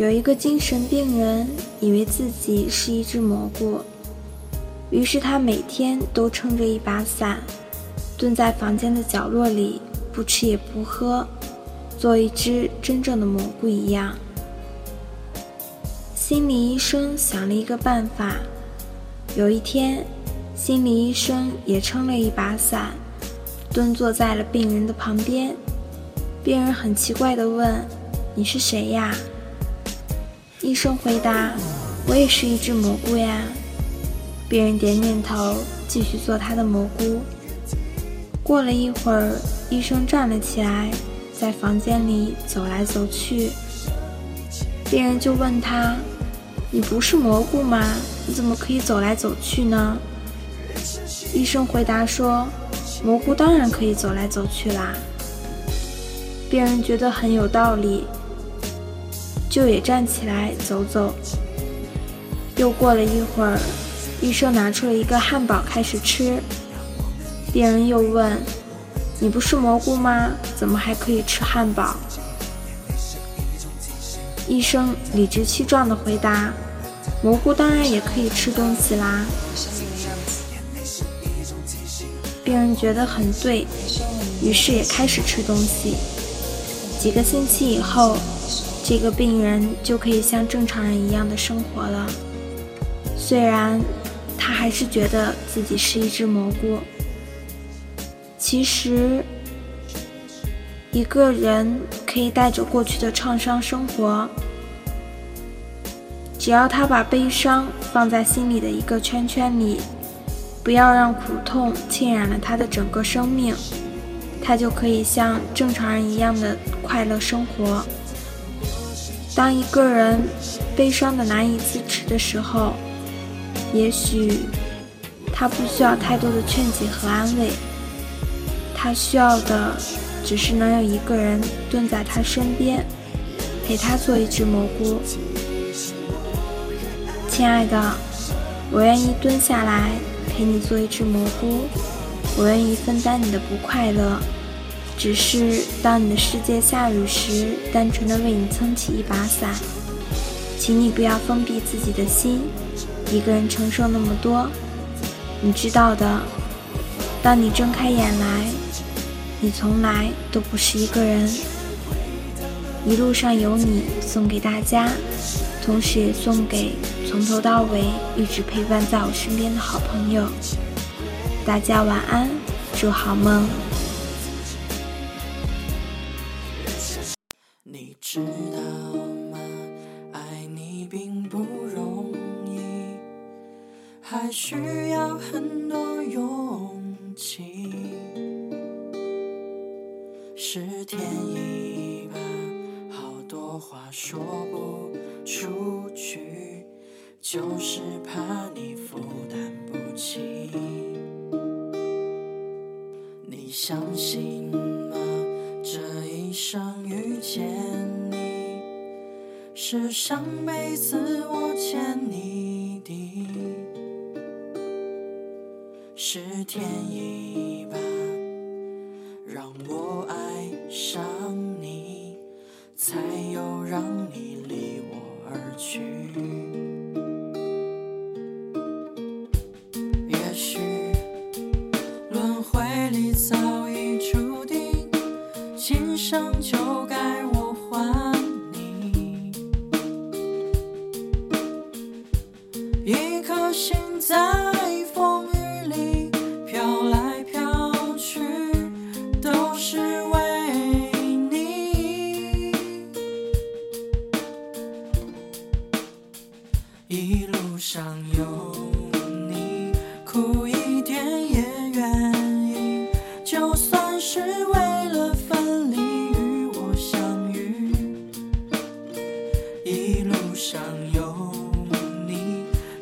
有一个精神病人以为自己是一只蘑菇，于是他每天都撑着一把伞，蹲在房间的角落里，不吃也不喝，做一只真正的蘑菇一样。心理医生想了一个办法，有一天，心理医生也撑了一把伞，蹲坐在了病人的旁边。病人很奇怪地问：“你是谁呀？”医生回答：“我也是一只蘑菇呀。”病人点点头，继续做他的蘑菇。过了一会儿，医生站了起来，在房间里走来走去。病人就问他：“你不是蘑菇吗？你怎么可以走来走去呢？”医生回答说：“蘑菇当然可以走来走去啦。”病人觉得很有道理，就也站起来走走。又过了一会儿，医生拿出了一个汉堡开始吃。病人又问：“你不是蘑菇吗？怎么还可以吃汉堡？”医生理直气壮地回答：“蘑菇当然也可以吃东西啦。”病人觉得很对，于是也开始吃东西。几个星期以后，这个病人就可以像正常人一样的生活了。虽然他还是觉得自己是一只蘑菇。其实，一个人可以带着过去的创伤生活，只要他把悲伤放在心里的一个圈圈里，不要让苦痛侵染了他的整个生命。他就可以像正常人一样的快乐生活。当一个人悲伤的难以自持的时候，也许他不需要太多的劝解和安慰，他需要的只是能有一个人蹲在他身边，陪他做一只蘑菇。亲爱的，我愿意蹲下来陪你做一只蘑菇。我愿意分担你的不快乐，只是当你的世界下雨时，单纯的为你撑起一把伞。请你不要封闭自己的心，一个人承受那么多。你知道的，当你睁开眼来，你从来都不是一个人。一路上有你，送给大家，同时也送给从头到尾一直陪伴在我身边的好朋友。大家晚安，祝好梦。你知道吗？爱你并不容易，还需要很多勇气。是天意吧，好多话说不出去，就是怕你负担不起。你相信是上辈子我欠你的，是天意吧，让我爱上你，才有让你离我而去。也许。轮回里早已注定，今生就该我还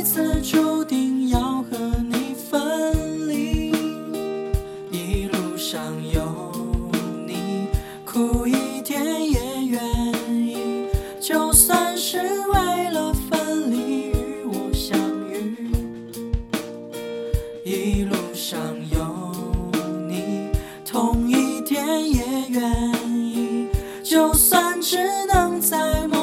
这辈子注定要和你分离。一路上有你，苦一天也愿意，就算是为了分离与我相遇。一路上有你，痛一天也愿意，就算只能在梦。